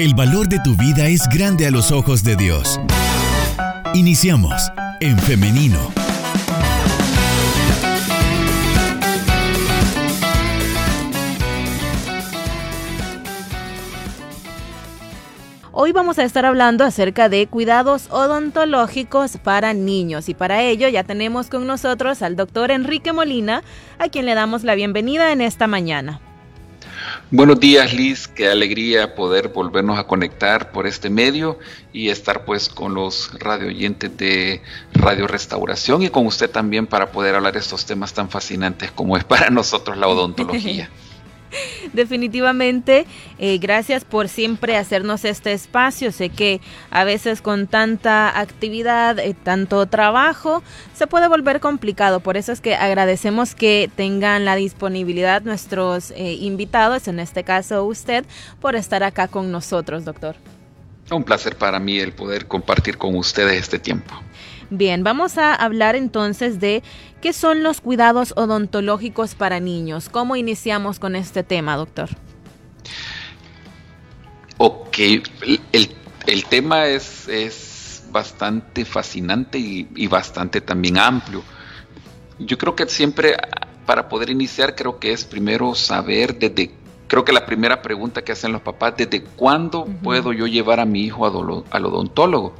El valor de tu vida es grande a los ojos de Dios. Iniciamos en femenino. Hoy vamos a estar hablando acerca de cuidados odontológicos para niños y para ello ya tenemos con nosotros al doctor Enrique Molina, a quien le damos la bienvenida en esta mañana. Buenos días Liz, qué alegría poder volvernos a conectar por este medio y estar pues con los radio oyentes de Radio Restauración y con usted también para poder hablar de estos temas tan fascinantes como es para nosotros la odontología. Definitivamente, eh, gracias por siempre hacernos este espacio. Sé que a veces con tanta actividad, eh, tanto trabajo, se puede volver complicado. Por eso es que agradecemos que tengan la disponibilidad nuestros eh, invitados, en este caso usted, por estar acá con nosotros, doctor. Un placer para mí el poder compartir con ustedes este tiempo. Bien, vamos a hablar entonces de qué son los cuidados odontológicos para niños. ¿Cómo iniciamos con este tema, doctor? Ok, el, tema es, es, bastante fascinante y, y bastante también amplio. Yo creo que siempre para poder iniciar creo que es primero saber desde creo que la primera pregunta que hacen los papás, ¿desde cuándo puedo yo llevar a mi hijo al odontólogo?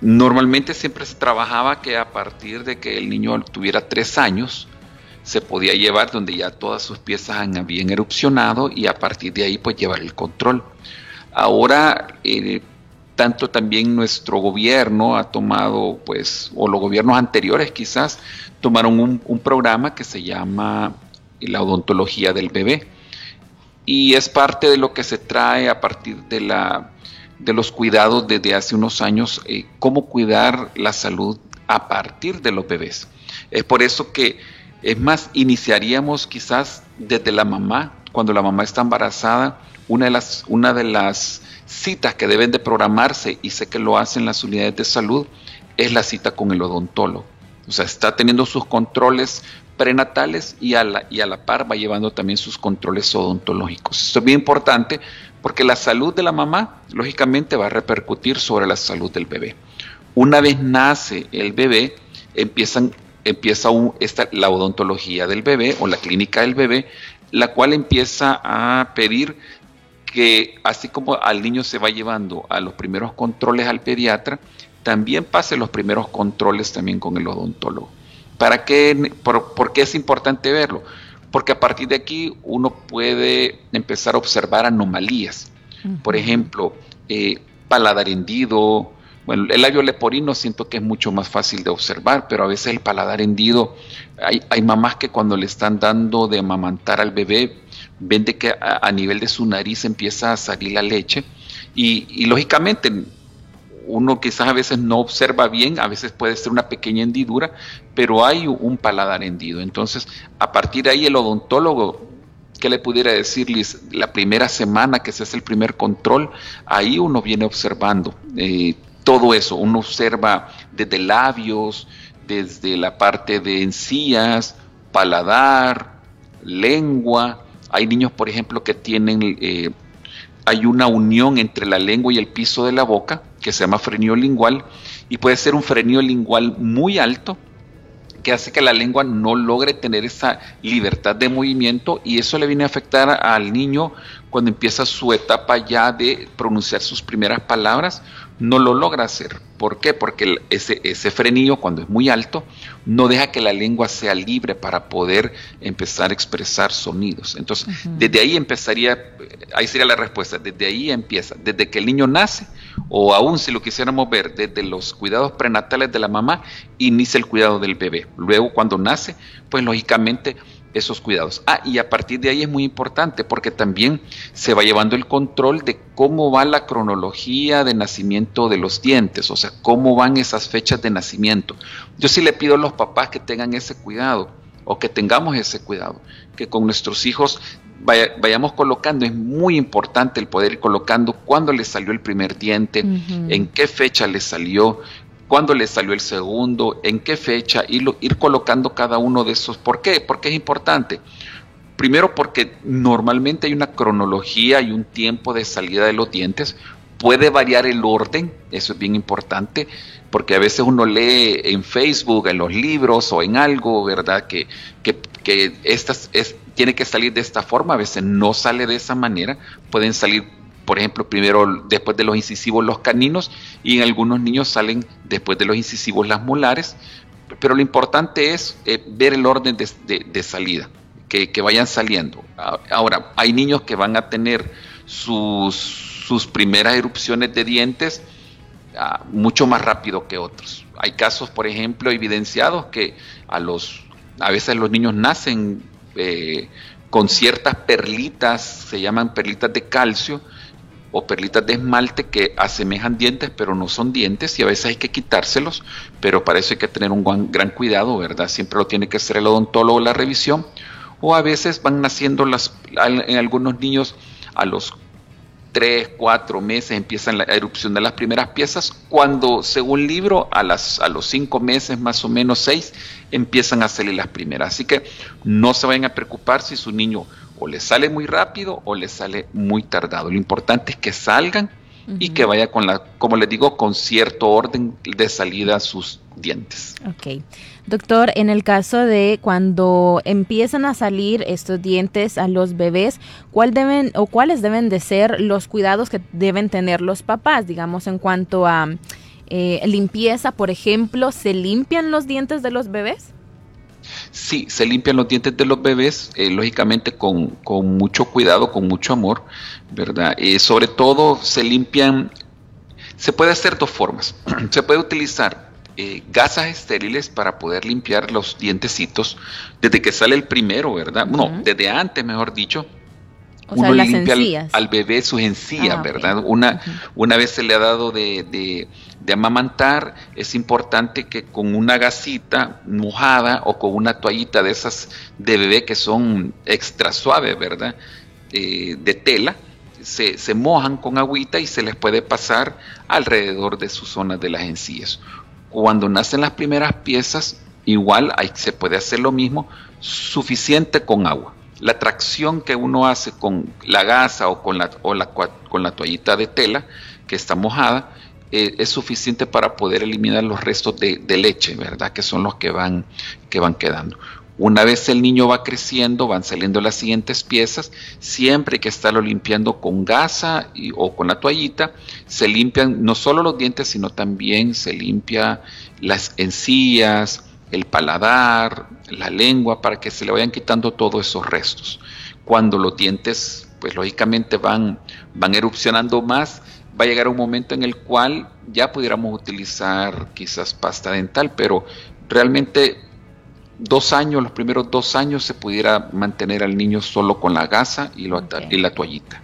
Normalmente siempre se trabajaba que a partir de que el niño tuviera tres años, se podía llevar donde ya todas sus piezas habían erupcionado y a partir de ahí pues llevar el control. Ahora, eh, tanto también nuestro gobierno ha tomado, pues, o los gobiernos anteriores quizás, tomaron un, un programa que se llama la odontología del bebé. Y es parte de lo que se trae a partir de la de los cuidados desde hace unos años, eh, cómo cuidar la salud a partir de los bebés. Es por eso que, es más, iniciaríamos quizás desde la mamá, cuando la mamá está embarazada, una de las, una de las citas que deben de programarse, y sé que lo hacen las unidades de salud, es la cita con el odontólogo. O sea, está teniendo sus controles prenatales y a la, y a la par va llevando también sus controles odontológicos. Esto es bien importante porque la salud de la mamá, lógicamente, va a repercutir sobre la salud del bebé. Una vez nace el bebé, empiezan, empieza esta, la odontología del bebé o la clínica del bebé, la cual empieza a pedir que así como al niño se va llevando a los primeros controles al pediatra, también pase los primeros controles también con el odontólogo. ¿Para qué, por qué es importante verlo? Porque a partir de aquí uno puede empezar a observar anomalías. Por ejemplo, eh, paladar hendido, bueno, el labio leporino siento que es mucho más fácil de observar, pero a veces el paladar hendido, hay, mamás que cuando le están dando de amamantar al bebé, ven de que a, nivel de su nariz empieza a salir la leche y, y lógicamente uno quizás a veces no observa bien, a veces puede ser una pequeña hendidura, pero hay un paladar hendido. Entonces, a partir de ahí el odontólogo, ¿qué le pudiera decirles? La primera semana que se hace el primer control, ahí uno viene observando eh, todo eso, uno observa desde labios, desde la parte de encías, paladar, lengua. Hay niños, por ejemplo, que tienen... Eh, hay una unión entre la lengua y el piso de la boca, que se llama frenio lingual, y puede ser un frenio lingual muy alto, que hace que la lengua no logre tener esa libertad de movimiento y eso le viene a afectar al niño cuando empieza su etapa ya de pronunciar sus primeras palabras, no lo logra hacer. ¿Por qué? Porque ese, ese frenillo, cuando es muy alto, no deja que la lengua sea libre para poder empezar a expresar sonidos. Entonces, desde ahí empezaría, ahí sería la respuesta, desde ahí empieza, desde que el niño nace, o aún si lo quisiéramos ver, desde los cuidados prenatales de la mamá, inicia el cuidado del bebé. Luego, cuando nace, pues lógicamente esos cuidados. Ah, y a partir de ahí es muy importante porque también se va llevando el control de cómo va la cronología de nacimiento de los dientes, o sea, cómo van esas fechas de nacimiento. Yo sí le pido a los papás que tengan ese cuidado o que tengamos ese cuidado, que con nuestros hijos vayamos colocando, es muy importante el poder ir colocando cuándo le salió el primer diente, en qué fecha le salió, cuándo le salió el segundo, en qué fecha, y ir colocando cada uno de esos. ¿Por qué? Porque es importante. Primero porque normalmente hay una cronología y un tiempo de salida de los dientes. Puede variar el orden, eso es bien importante, porque a veces uno lee en Facebook, en los libros o en algo, ¿verdad? Que, que, que estas es, tiene que salir de esta forma, a veces no sale de esa manera, pueden salir por ejemplo, primero después de los incisivos los caninos y en algunos niños salen después de los incisivos las molares, pero lo importante es eh, ver el orden de, salida, que, vayan saliendo. Ahora, hay niños que van a tener sus, sus primeras erupciones de dientes ah, mucho más rápido que otros. Hay casos, por ejemplo, evidenciados que a los a veces los niños nacen eh, con ciertas perlitas, se llaman perlitas de calcio, o perlitas de esmalte que asemejan dientes pero no son dientes y a veces hay que quitárselos, pero para eso hay que tener un gran, cuidado, ¿verdad? Siempre lo tiene que hacer el odontólogo la revisión o a veces van naciendo las, en algunos niños a los 3, 4 meses empiezan la erupción de las primeras piezas, cuando según libro a, las, a los 5 meses más o menos 6 empiezan a salir las primeras. Así que no se vayan a preocupar si su niño o le sale muy rápido o le sale muy tardado. Lo importante es que salgan y que vaya con la, como les digo, con cierto orden de salida a sus dientes. Ok. Doctor, en el caso de cuando empiezan a salir estos dientes a los bebés, ¿cuál deben o cuáles deben de ser los cuidados que deben tener los papás, digamos, en cuanto a eh, limpieza, por ejemplo, ¿se limpian los dientes de los bebés? Sí, se limpian los dientes de los bebés, eh, lógicamente con, mucho cuidado, con mucho amor, ¿verdad? Eh, sobre todo se limpian, se puede hacer dos formas. se puede utilizar eh, gasas estériles para poder limpiar los dientecitos desde que sale el primero, ¿verdad? No, desde antes, mejor dicho, uno limpia al, bebé sus encías, ah, ¿verdad? Una, una vez se le ha dado de, de, amamantar, es importante que con una gasita mojada o con una toallita de esas de bebé que son extra suaves, ¿verdad? Eh, de tela, se, se, mojan con agüita y se les puede pasar alrededor de sus zonas de las encías. Cuando nacen las primeras piezas, igual se puede hacer lo mismo, suficiente con agua la tracción que uno hace con la gasa o con la, o la, con la toallita de tela que está mojada eh, es suficiente para poder eliminar los restos de, leche, ¿verdad? Que son los que van, que van quedando. Una vez el niño va creciendo, van saliendo las siguientes piezas, siempre que estarlo limpiando con gasa o con la toallita, se limpian no solo los dientes, sino también se limpia las encías, el paladar, la lengua, para que se le vayan quitando todos esos restos. Cuando los dientes, pues lógicamente van, van erupcionando más, va a llegar un momento en el cual ya pudiéramos utilizar quizás pasta dental, pero realmente dos años, los primeros dos años se pudiera mantener al niño solo con la gasa y, y la toallita.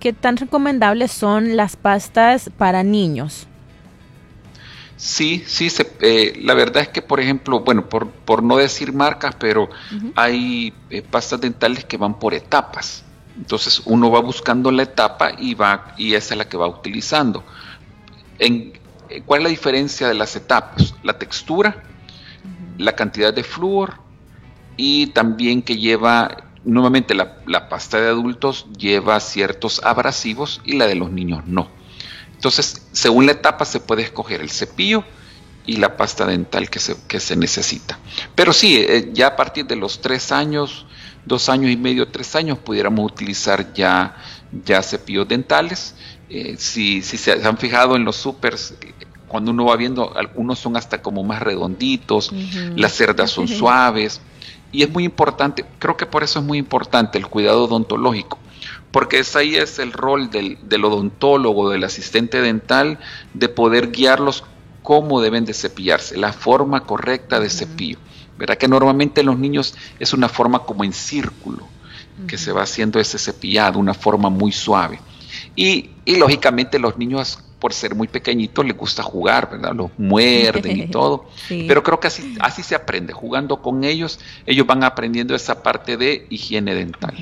¿Qué tan recomendables son las pastas para niños? Sí, sí, eh, la verdad es que, por ejemplo, bueno, por, por no decir marcas, pero hay eh, pastas dentales que van por etapas. Entonces uno va buscando la etapa y va y esa es la que va utilizando. En, eh, ¿Cuál es la diferencia de las etapas? La textura, la cantidad de flúor y también que lleva, nuevamente la, la pasta de adultos lleva ciertos abrasivos y la de los niños no. Entonces, según la etapa se puede escoger el cepillo y la pasta dental que se, que se necesita. Pero sí, eh, ya a partir de los tres años, dos años y medio, tres años, pudiéramos utilizar ya, ya cepillos dentales. Eh, si, si, se han fijado en los supers, cuando uno va viendo, algunos son hasta como más redonditos, las cerdas son suaves. Y es muy importante, creo que por eso es muy importante el cuidado odontológico porque es ahí es el rol del, odontólogo, del asistente dental, de poder guiarlos cómo deben de cepillarse, la forma correcta de cepillo. Verá que normalmente en los niños es una forma como en círculo, que se va haciendo ese cepillado, una forma muy suave. Y, lógicamente los niños, por ser muy pequeñitos, les gusta jugar, ¿verdad? Los muerden y todo. Pero creo que así, así se aprende, jugando con ellos, ellos van aprendiendo esa parte de higiene dental.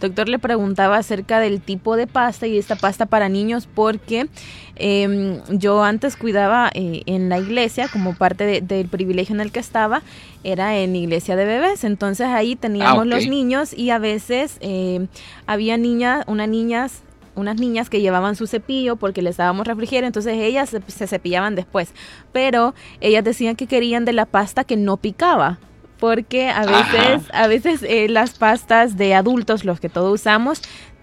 doctor le preguntaba acerca del tipo de pasta y esta pasta para niños porque em, yo antes cuidaba eh, en la iglesia como parte del privilegio en el que estaba, era en iglesia de bebés, entonces ahí teníamos ah, los niños y a veces em, había niñas, unas niñas unas niñas que llevaban su cepillo porque les dábamos refrigerio, entonces ellas se, cepillaban después, pero ellas decían que querían de la pasta que no picaba porque a veces, a veces eh, las pastas de adultos, los que todos usamos,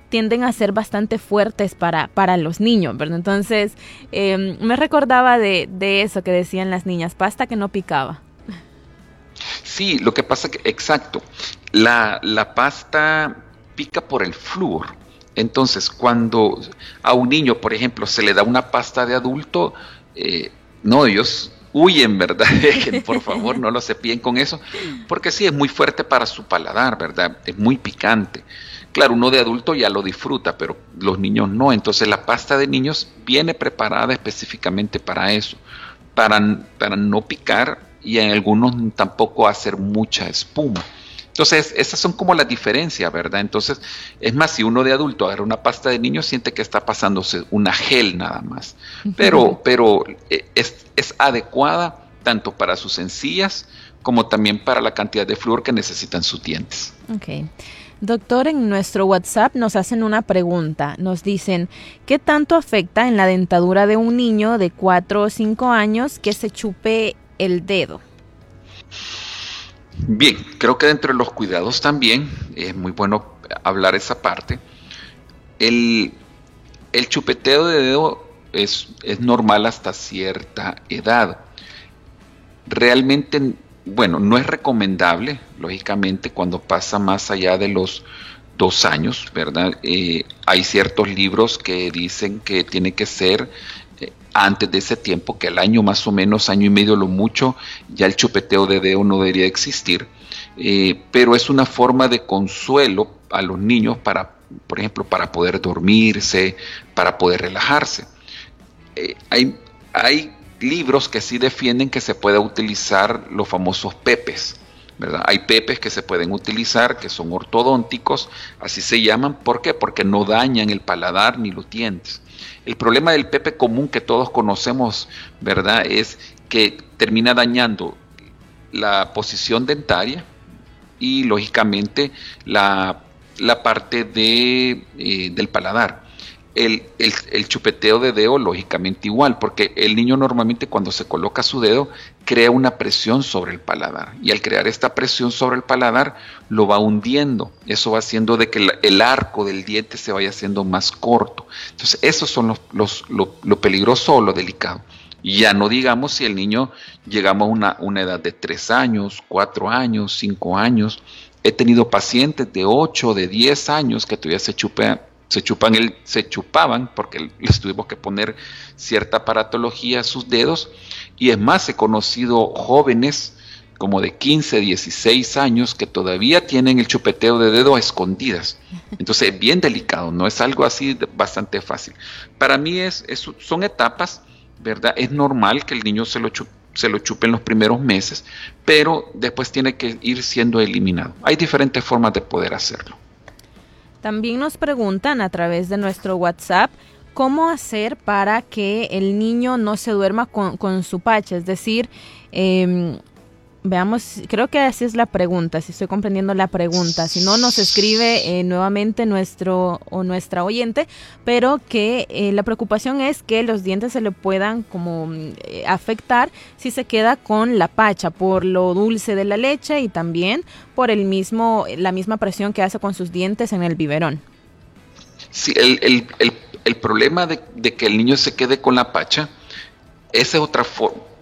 tienden a ser bastante fuertes para, para los niños, ¿verdad? Entonces, em, me recordaba de, de, eso que decían las niñas, pasta que no picaba. Sí, lo que pasa que, exacto, la, la pasta pica por el flúor. Entonces, cuando a un niño, por ejemplo, se le da una pasta de adulto, eh, no, ellos huyen, ¿verdad? por favor, no lo cepillen con eso, porque sí, es muy fuerte para su paladar, ¿verdad? Es muy picante. Claro, uno de adulto ya lo disfruta, pero los niños no. Entonces la pasta de niños viene preparada específicamente para eso, para, para no picar y en algunos tampoco hacer mucha espuma. Entonces, esas son como las diferencias, ¿verdad? Entonces, es más, si uno de adulto agarra una pasta de niño, siente que está pasándose una gel nada más. Pero, pero eh, es, es adecuada tanto para sus encías como también para la cantidad de flúor que necesitan sus dientes. Ok. Doctor, en nuestro WhatsApp nos hacen una pregunta. Nos dicen, ¿qué tanto afecta en la dentadura de un niño de 4 o 5 años que se chupe el dedo? Bien, creo que dentro de los cuidados también es muy bueno hablar esa parte. El, chupeteo de dedo es, es, normal hasta cierta edad. Realmente, bueno, no es recomendable, lógicamente, cuando pasa más allá de los dos años, ¿verdad? Eh, hay ciertos libros que dicen que tiene que ser antes de ese tiempo, que el año más o menos, año y medio lo mucho, ya el chupeteo de dedo no debería existir, eh, pero es una forma de consuelo a los niños para, por ejemplo, para poder dormirse, para poder relajarse. Eh, hay, hay libros que sí defienden que se pueda utilizar los famosos pepes. ¿verdad? Hay pepes que se pueden utilizar, que son ortodónticos, así se llaman. ¿Por qué? Porque no dañan el paladar ni los dientes. El problema del pepe común que todos conocemos, ¿verdad? Es que termina dañando la posición dentaria y lógicamente la, parte de, eh, del paladar el, chupeteo de dedo lógicamente igual, porque el niño normalmente cuando se coloca su dedo crea una presión sobre el paladar y al crear esta presión sobre el paladar lo va hundiendo, eso va haciendo de que el, arco del diente se vaya haciendo más corto. Entonces, esos son los, lo, peligroso o lo delicado. Ya no digamos si el niño llegamos a una, una edad de 3 años, 4 años, 5 años. He tenido pacientes de 8, de 10 años que todavía se chupean se chupan el, se chupaban porque les tuvimos que poner cierta aparatología a sus dedos y es más he conocido jóvenes como de 15, 16 años que todavía tienen el chupeteo de dedo a escondidas. Entonces es bien delicado, no es algo así bastante fácil. Para mí es, son etapas, ¿verdad? Es normal que el niño se lo, se lo chupe en los primeros meses, pero después tiene que ir siendo eliminado. Hay diferentes formas de poder hacerlo. También nos preguntan a través de nuestro WhatsApp cómo hacer para que el niño no se duerma con, su pacha, es decir, eh, Veamos, creo que así es la pregunta, si estoy comprendiendo la pregunta. Si no, nos escribe eh, nuevamente nuestro o nuestra oyente, pero que eh, la preocupación es que los dientes se le puedan como eh, afectar si se queda con la pacha por lo dulce de la leche y también por el mismo, la misma presión que hace con sus dientes en el biberón. Sí, el, el, problema de, de que el niño se quede con la pacha, esa es otra forma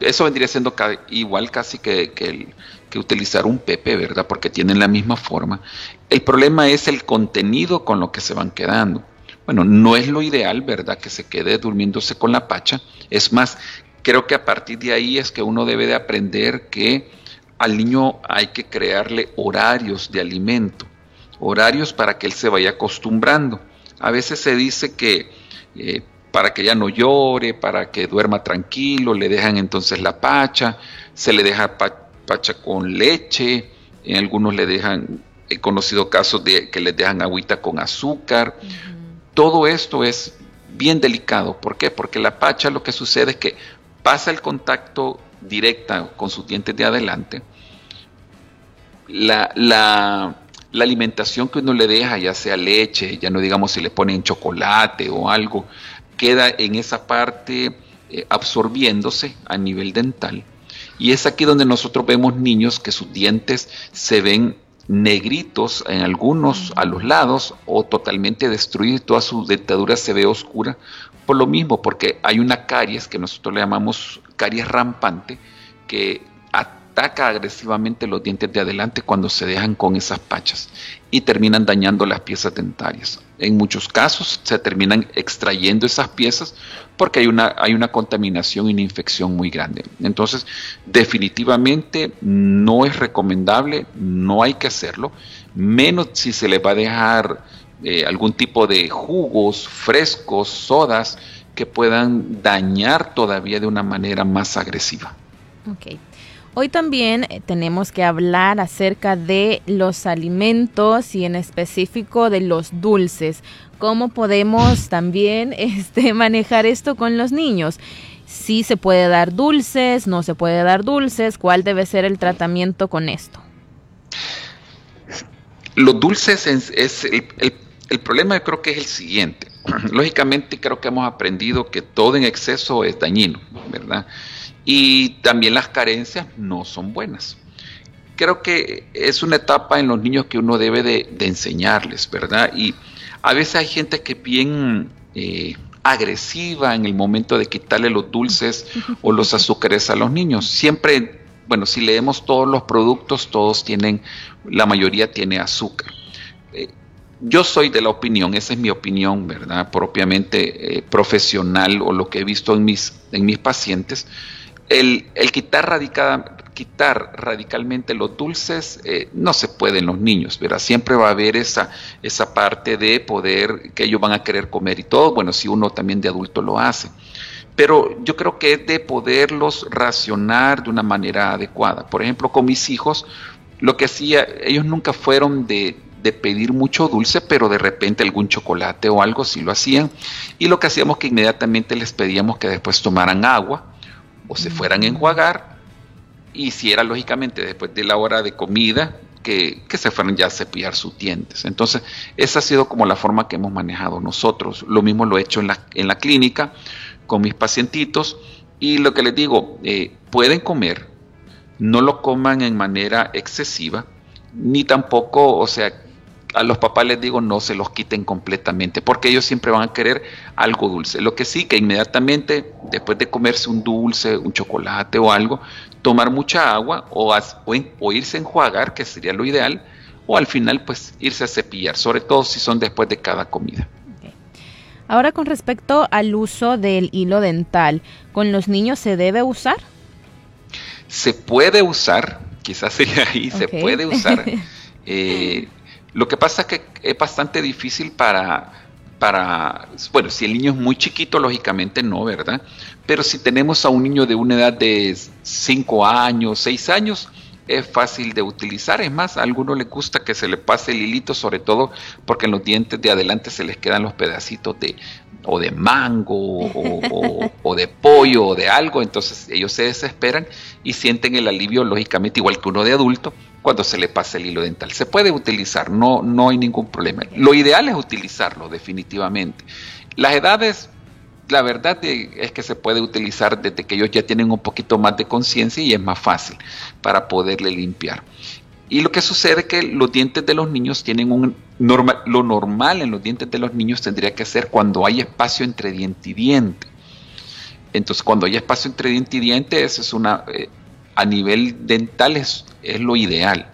eso vendría siendo igual casi que, que, utilizar un pepe, ¿verdad? Porque tienen la misma forma. El problema es el contenido con lo que se van quedando. Bueno, no es lo ideal, ¿verdad? Que se quede durmiéndose con la pacha. Es más, creo que a partir de ahí es que uno debe de aprender que al niño hay que crearle horarios de alimento, horarios para que él se vaya acostumbrando. A veces se dice que eh, para que ya no llore, para que duerma tranquilo, le dejan entonces la pacha, se le deja pacha con leche, en algunos le dejan he conocido casos de que les dejan agüita con azúcar. Todo esto es bien delicado. ¿Por qué? Porque la pacha lo que sucede es que pasa el contacto directa con sus dientes de adelante. La, la, alimentación que uno le deja, ya sea leche, ya no digamos si le ponen chocolate o algo, queda en esa parte eh, absorbiéndose a nivel dental. Y es aquí donde nosotros vemos niños que sus dientes se ven negritos en algunos a los lados o totalmente destruidos, toda su dentadura se ve oscura por lo mismo, porque hay una caries que nosotros le llamamos caries rampante que ataca agresivamente los dientes de adelante cuando se dejan con esas pachas y terminan dañando las piezas dentarias. En muchos casos se terminan extrayendo esas piezas porque hay una, hay una contaminación y una infección muy grande. Entonces, definitivamente no es recomendable, no hay que hacerlo, menos si se le va a dejar eh, algún tipo de jugos frescos, sodas, que puedan dañar todavía de una manera más agresiva. Okay. Hoy también eh, tenemos que hablar acerca de los alimentos y en específico de los dulces. ¿Cómo podemos también este, manejar esto con los niños? Si se puede dar dulces, no se puede dar dulces, ¿cuál debe ser el tratamiento con esto? Los dulces es, el, el problema yo creo que es el siguiente. Lógicamente creo que hemos aprendido que todo en exceso es dañino, ¿verdad? Y también las carencias no son buenas. Creo que es una etapa en los niños que uno debe de, enseñarles, ¿verdad? Y a veces hay gente que bien eh, agresiva en el momento de quitarle los dulces o los azúcares a los niños. Siempre, bueno, si leemos todos los productos, todos tienen, la mayoría tiene azúcar. Eh, yo soy de la opinión, esa es mi opinión, ¿verdad? Propiamente eh, profesional o lo que he visto en mis, en mis pacientes, el, quitar, quitar radicalmente los dulces eh, no se puede en los niños, ¿verdad? Siempre va a haber esa, esa parte de poder que ellos van a querer comer y todo, bueno, si uno también de adulto lo hace. Pero yo creo que es de poderlos racionar de una manera adecuada. Por ejemplo, con mis hijos, lo que hacía, ellos nunca fueron de, de pedir mucho dulce, pero de repente algún chocolate o algo sí lo hacían. Y lo que hacíamos que inmediatamente les pedíamos que después tomaran agua o se fueran a enjuagar y si era lógicamente después de la hora de comida que, se fueran ya a cepillar sus dientes. Entonces, esa ha sido como la forma que hemos manejado nosotros. Lo mismo lo he hecho en la, en la clínica con mis pacientitos y lo que les digo, eh, pueden comer, no lo coman en manera excesiva, ni tampoco, o sea, a los papás les digo no se los quiten completamente, porque ellos siempre van a querer algo dulce. Lo que sí, que inmediatamente después de comerse un dulce, un chocolate o algo, tomar mucha agua o, o, irse a enjuagar, que sería lo ideal, o al final pues irse a cepillar, sobre todo si son después de cada comida. Ahora con respecto al uso del hilo dental, ¿con los niños se debe usar? Se puede usar, quizás sería ahí, se puede usar. Eh, lo que pasa es que es bastante difícil para, para, bueno, si el niño es muy chiquito, lógicamente no, ¿verdad? Pero si tenemos a un niño de una edad de 5 años, 6 años, es fácil de utilizar. Es más, a algunos les gusta que se le pase el hilito, sobre todo porque en los dientes de adelante se les quedan los pedacitos de o de mango o, o, de pollo o de algo. Entonces ellos se desesperan y sienten el alivio, lógicamente, igual que uno de adulto, cuando se le pasa el hilo dental. Se puede utilizar, no, no hay ningún problema. Lo ideal es utilizarlo, definitivamente. Las edades, la verdad es que se puede utilizar desde que ellos ya tienen un poquito más de conciencia y es más fácil para poderle limpiar. Y lo que sucede es que los dientes de los niños tienen un normal, lo normal en los dientes de los niños tendría que ser cuando hay espacio entre diente y diente. Entonces, cuando hay espacio entre diente y diente, eso es una, eh, a nivel dental es, lo ideal.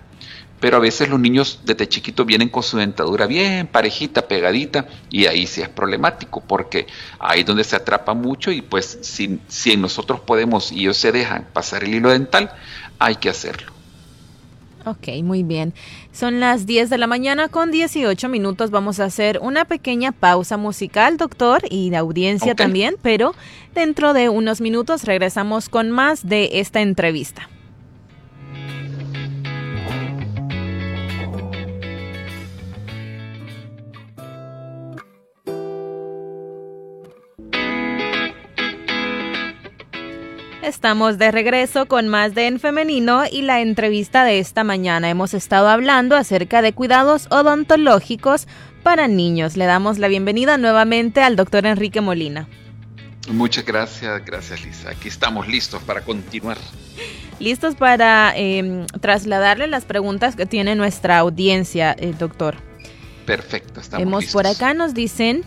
Pero a veces los niños desde chiquitos vienen con su dentadura bien parejita, pegadita, y ahí sí es problemático, porque ahí es donde se atrapa mucho y pues si, si nosotros podemos y ellos se dejan pasar el hilo dental, hay que hacerlo. Ok, muy bien. Son las 10 de la mañana con 18 minutos. Vamos a hacer una pequeña pausa musical, doctor, y de audiencia también, pero dentro de unos minutos regresamos con más de esta entrevista. Estamos de regreso con más de En Femenino y la entrevista de esta mañana. Hemos estado hablando acerca de cuidados odontológicos para niños. Le damos la bienvenida nuevamente al doctor Enrique Molina. Muchas gracias, gracias Lisa. Aquí estamos listos para continuar. Listos para em, trasladarle las preguntas que tiene nuestra audiencia, eh, doctor. Perfecto, estamos Hemos por acá nos dicen,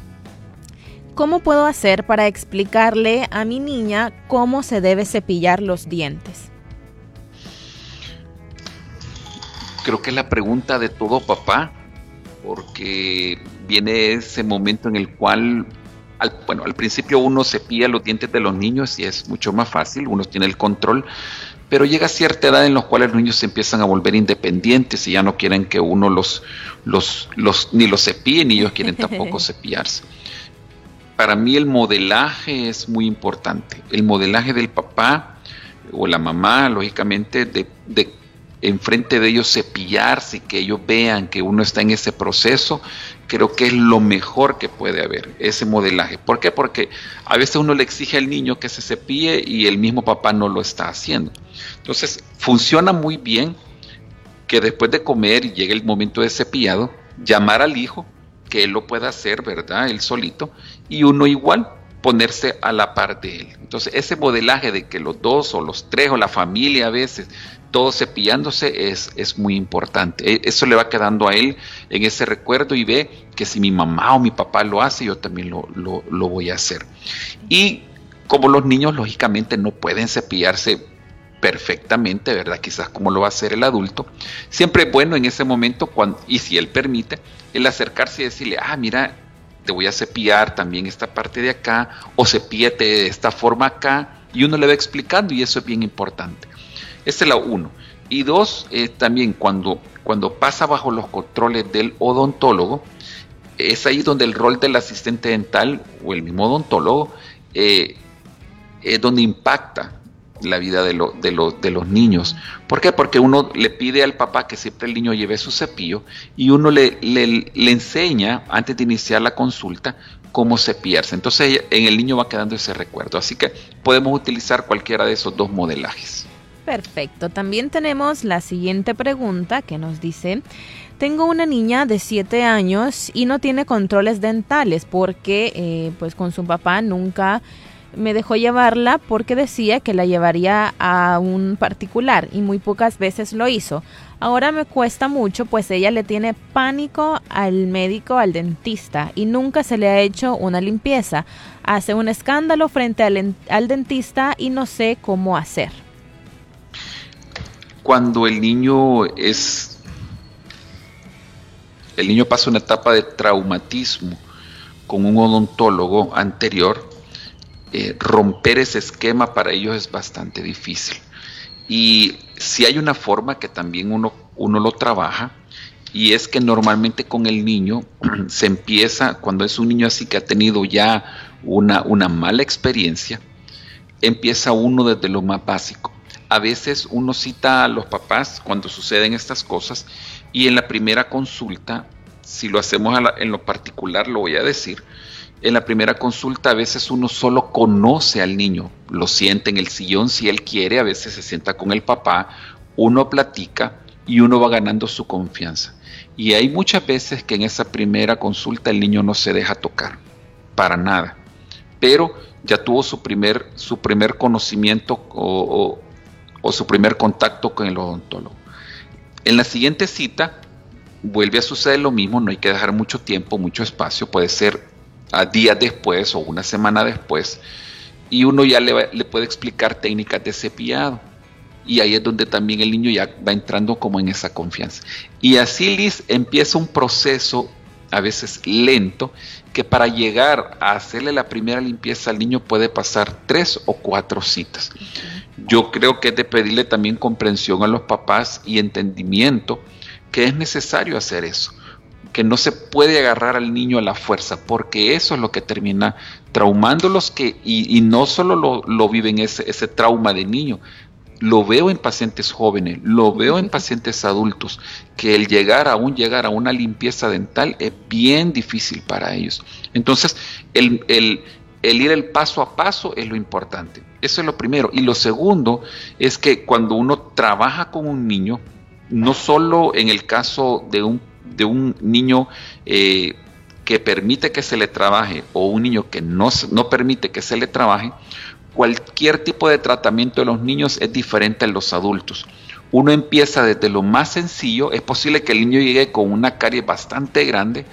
¿cómo puedo hacer para explicarle a mi niña cómo se debe cepillar los dientes? Creo que es la pregunta de todo papá, porque viene ese momento en el cual al, bueno, al principio uno cepilla los dientes de los niños y es mucho más fácil, uno tiene el control, pero llega cierta edad en la cual los niños se empiezan a volver independientes y ya no quieren que uno los, los, los ni los cepille ni ellos quieren tampoco cepillarse. Para mí el modelaje es muy importante, el modelaje del papá o la mamá, lógicamente, de, de enfrente de ellos cepillarse y que ellos vean que uno está en ese proceso, creo que es lo mejor que puede haber, ese modelaje. ¿Por qué? Porque a veces uno le exige al niño que se cepille y el mismo papá no lo está haciendo. Entonces, funciona muy bien que después de comer y llegue el momento de cepillado, llamar al hijo, que él lo pueda hacer, ¿verdad? Él solito, y uno igual ponerse a la par de él. Entonces, ese modelaje de que los dos o los tres o la familia a veces todo cepillándose es, es muy importante. E, eso le va quedando a él en ese recuerdo y ve que si mi mamá o mi papá lo hace, yo también lo, lo voy a hacer. Y como los niños lógicamente no pueden cepillarse perfectamente, ¿verdad? Quizás como lo va a hacer el adulto. Siempre es bueno en ese momento, y si él permite, el acercarse y decirle, ah, mira, te voy a cepillar también esta parte de acá, o cepíate de esta forma acá, y uno le va explicando, y eso es bien importante. Esa es la uno. Y dos, eh, también cuando, cuando pasa bajo los controles del odontólogo, es ahí donde el rol del asistente dental o el mismo odontólogo eh, es donde impacta la vida de, de, de, los niños. ¿Por qué? Porque uno le pide al papá que siempre el niño lleve su cepillo y uno le, le, le enseña antes de iniciar la consulta cómo cepillarse. Entonces en el niño va quedando ese recuerdo. Así que podemos utilizar cualquiera de esos dos modelajes. Perfecto. También tenemos la siguiente pregunta que nos dice, tengo una niña de 7 años y no tiene controles dentales porque eh, pues con su papá nunca me dejó llevarla porque decía que la llevaría a un particular y muy pocas veces lo hizo. Ahora me cuesta mucho pues ella le tiene pánico al médico, al dentista y nunca se le ha hecho una limpieza. Hace un escándalo frente al, dentista y no sé cómo hacer cuando el niño es, el niño pasa una etapa de traumatismo con un odontólogo anterior, eh, romper ese esquema para ellos es bastante difícil. Y si hay una forma que también uno, uno lo trabaja, y es que normalmente con el niño se empieza, cuando es un niño así que ha tenido ya una, una mala experiencia, empieza uno desde lo más básico a veces uno cita a los papás cuando suceden estas cosas y en la primera consulta, si lo hacemos en lo particular, lo voy a decir, en la primera consulta a veces uno solo conoce al niño, lo siente en el sillón si él quiere, a veces se sienta con el papá, uno platica y uno va ganando su confianza. Y hay muchas veces que en esa primera consulta el niño no se deja tocar, para nada, pero ya tuvo su primer, su primer conocimiento o, o su primer contacto con el odontólogo. En la siguiente cita vuelve a suceder lo mismo, no hay que dejar mucho tiempo, mucho espacio, puede ser a días después o una semana después, y uno ya le, le puede explicar técnicas de cepillado. Y ahí es donde también el niño ya va entrando como en esa confianza. Y así Liz empieza un proceso a veces lento, que para llegar a hacerle la primera limpieza al niño puede pasar tres o cuatro citas. Yo creo que es de pedirle también comprensión a los papás y entendimiento que es necesario hacer eso, que no se puede agarrar al niño a la fuerza, porque eso es lo que termina traumándolos que, y, no solo lo, viven ese, ese trauma de niño, lo veo en pacientes jóvenes, lo veo en pacientes adultos, que el llegar aún llegar a una limpieza dental es bien difícil para ellos. Entonces, el, el ir el paso a paso es lo importante. Eso es lo primero. Y lo segundo es que cuando uno trabaja con un niño, no solo en el caso de un, de un niño eh, que permite que se le trabaje o un niño que no, no permite que se le trabaje, cualquier tipo de tratamiento de los niños es diferente a los adultos. Uno empieza desde lo más sencillo, es posible que el niño llegue con una carie bastante grande,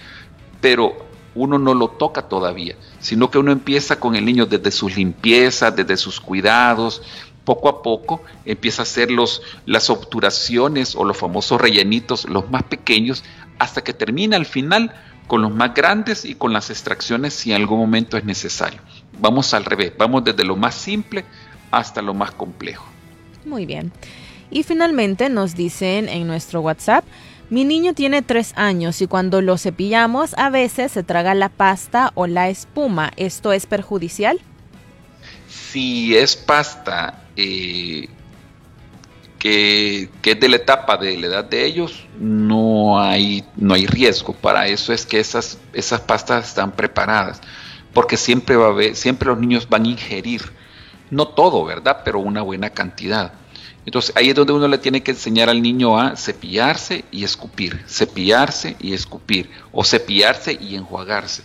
pero uno no lo toca todavía, sino que uno empieza con el niño desde sus limpiezas, desde sus cuidados, poco a poco empieza a hacer los, las obturaciones o los famosos rellenitos, los más pequeños, hasta que termina al final con los más grandes y con las extracciones si en algún momento es necesario. Vamos al revés, vamos desde lo más simple hasta lo más complejo. Muy bien. Y finalmente nos dicen en nuestro WhatsApp, mi niño tiene tres años y cuando lo cepillamos a veces se traga la pasta o la espuma. ¿Esto es perjudicial? Si es pasta eh, que, es de la etapa de la edad de ellos, no hay, no hay riesgo. Para eso es que esas, esas pastas están preparadas. Porque siempre va a siempre los niños van a ingerir, no todo, ¿verdad? Pero una buena cantidad. Entonces ahí es donde uno le tiene que enseñar al niño a cepillarse y escupir, cepillarse y escupir, o cepillarse y enjuagarse.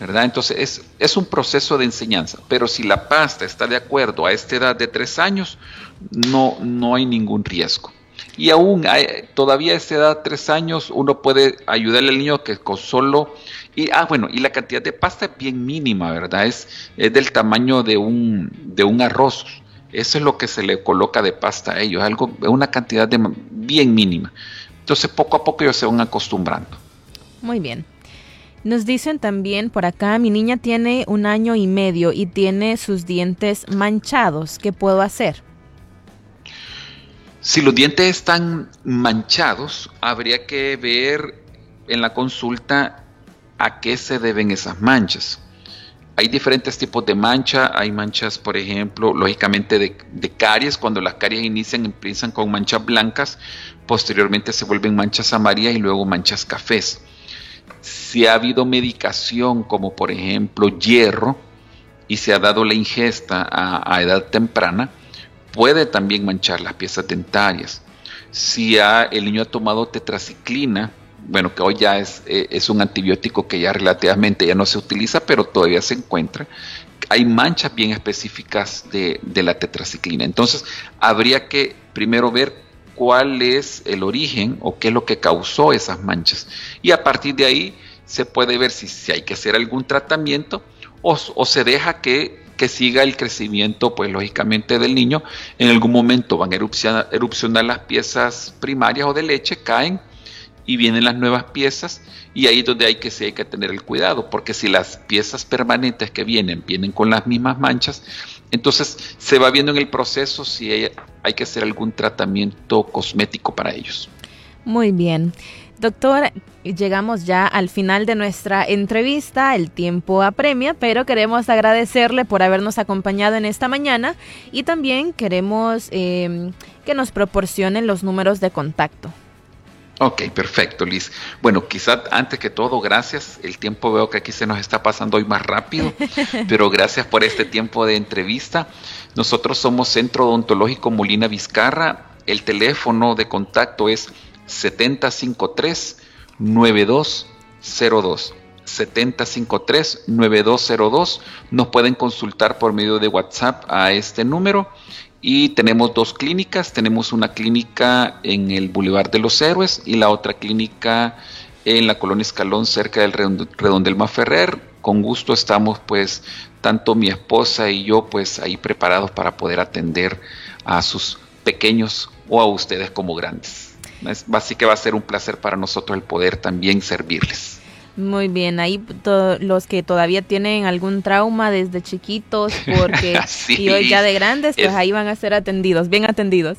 Entonces es, un proceso de enseñanza, pero si la pasta está de acuerdo a esta edad de tres años, no, no hay ningún riesgo. Y aún todavía a esta edad tres años uno puede ayudarle al niño que con solo... Y, ah, bueno, y la cantidad de pasta es bien mínima, ¿verdad? Es, es del tamaño de un, de un arroz. Eso es lo que se le coloca de pasta a ellos, algo, una cantidad de, bien mínima. Entonces poco a poco ellos se van acostumbrando. Muy bien. Nos dicen también por acá, mi niña tiene un año y medio y tiene sus dientes manchados. ¿Qué puedo hacer? Si los dientes están manchados, habría que ver en la consulta a qué se deben esas manchas hay diferentes tipos de mancha, hay manchas, por ejemplo, lógicamente de, caries, cuando las caries inician, empiezan con manchas blancas, posteriormente se vuelven manchas amarillas y luego manchas cafés. Si ha habido medicación como por ejemplo hierro y se ha dado la ingesta a, edad temprana, puede también manchar las piezas dentarias. Si el niño ha tomado tetraciclina, bueno, que hoy ya es, eh, es un antibiótico que ya relativamente ya no se utiliza, pero todavía se encuentra. Hay manchas bien específicas de la tetraciclina. Entonces, habría que primero ver cuál es el origen o qué es lo que causó esas manchas. Y a partir de ahí se puede ver si, si hay que hacer algún tratamiento o, o se deja que, que, siga el crecimiento, pues lógicamente del niño. En algún momento van a erupcionar, erupcionar las piezas primarias o de leche, caen y vienen las nuevas piezas y ahí es donde hay que, hay que tener el cuidado, porque si las piezas permanentes que vienen vienen con las mismas manchas, entonces se va viendo en el proceso si hay, que hacer algún tratamiento cosmético para ellos. Muy bien. Doctor, llegamos ya al final de nuestra entrevista, el tiempo apremia, pero queremos agradecerle por habernos acompañado en esta mañana y también queremos eh, que nos proporcionen los números de contacto. Ok, perfecto, Liz. Bueno, quizá antes que todo, gracias. El tiempo veo que aquí se nos está pasando hoy más rápido, pero gracias por este tiempo de entrevista. Nosotros somos Centro Odontológico Molina Vizcarra. El teléfono de contacto es 7053-9202. 7053-9202. Nos pueden consultar por medio de WhatsApp a este número y tenemos dos clínicas, tenemos una clínica en el Boulevard de los Héroes y la otra clínica en la colonia Escalón cerca del Redondelma Ferrer. Con gusto estamos pues tanto mi esposa y yo pues ahí preparados para poder atender a sus pequeños o a ustedes como grandes. Así que va a ser un placer para nosotros el poder también servirles. Muy bien, ahí los que todavía tienen algún trauma desde chiquitos, porque y hoy ya de grandes, pues ahí van a ser atendidos, bien atendidos.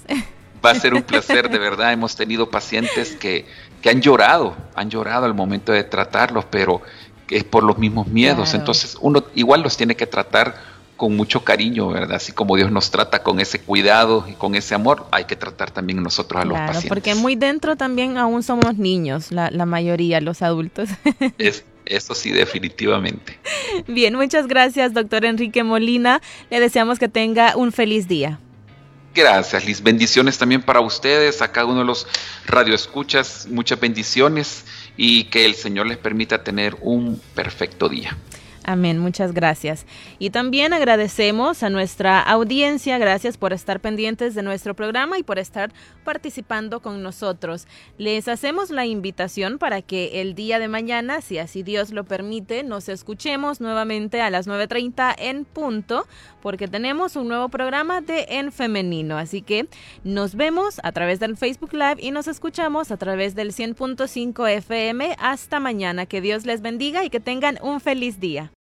Va a ser un placer, de verdad. Hemos tenido pacientes que, que han llorado, han llorado al momento de tratarlos, pero es por los mismos miedos. Entonces uno igual los tiene que tratar con mucho cariño, ¿verdad? Así como Dios nos trata con ese cuidado y con ese amor, hay que tratar también nosotros a los pacientes. Porque muy dentro también aún somos niños, la, la mayoría, los adultos. Es, Eso sí, definitivamente. Bien, muchas gracias, doctor Enrique Molina. Le deseamos que tenga un feliz día. Gracias, Liz. Bendiciones también para ustedes, a cada uno de los radioescuchas. Muchas bendiciones y que el Señor les permita tener un perfecto día. Amén, muchas gracias. Y también agradecemos a nuestra audiencia, gracias por estar pendientes de nuestro programa y por estar participando con nosotros. Les hacemos la invitación para que el día de mañana, si así Dios lo permite, nos escuchemos nuevamente a las 9.30 en punto, porque tenemos un nuevo programa de En Femenino. Así que nos vemos a través del Facebook Live y nos escuchamos a través del 100.5 FM. Hasta mañana. Que Dios les bendiga y que tengan un feliz día.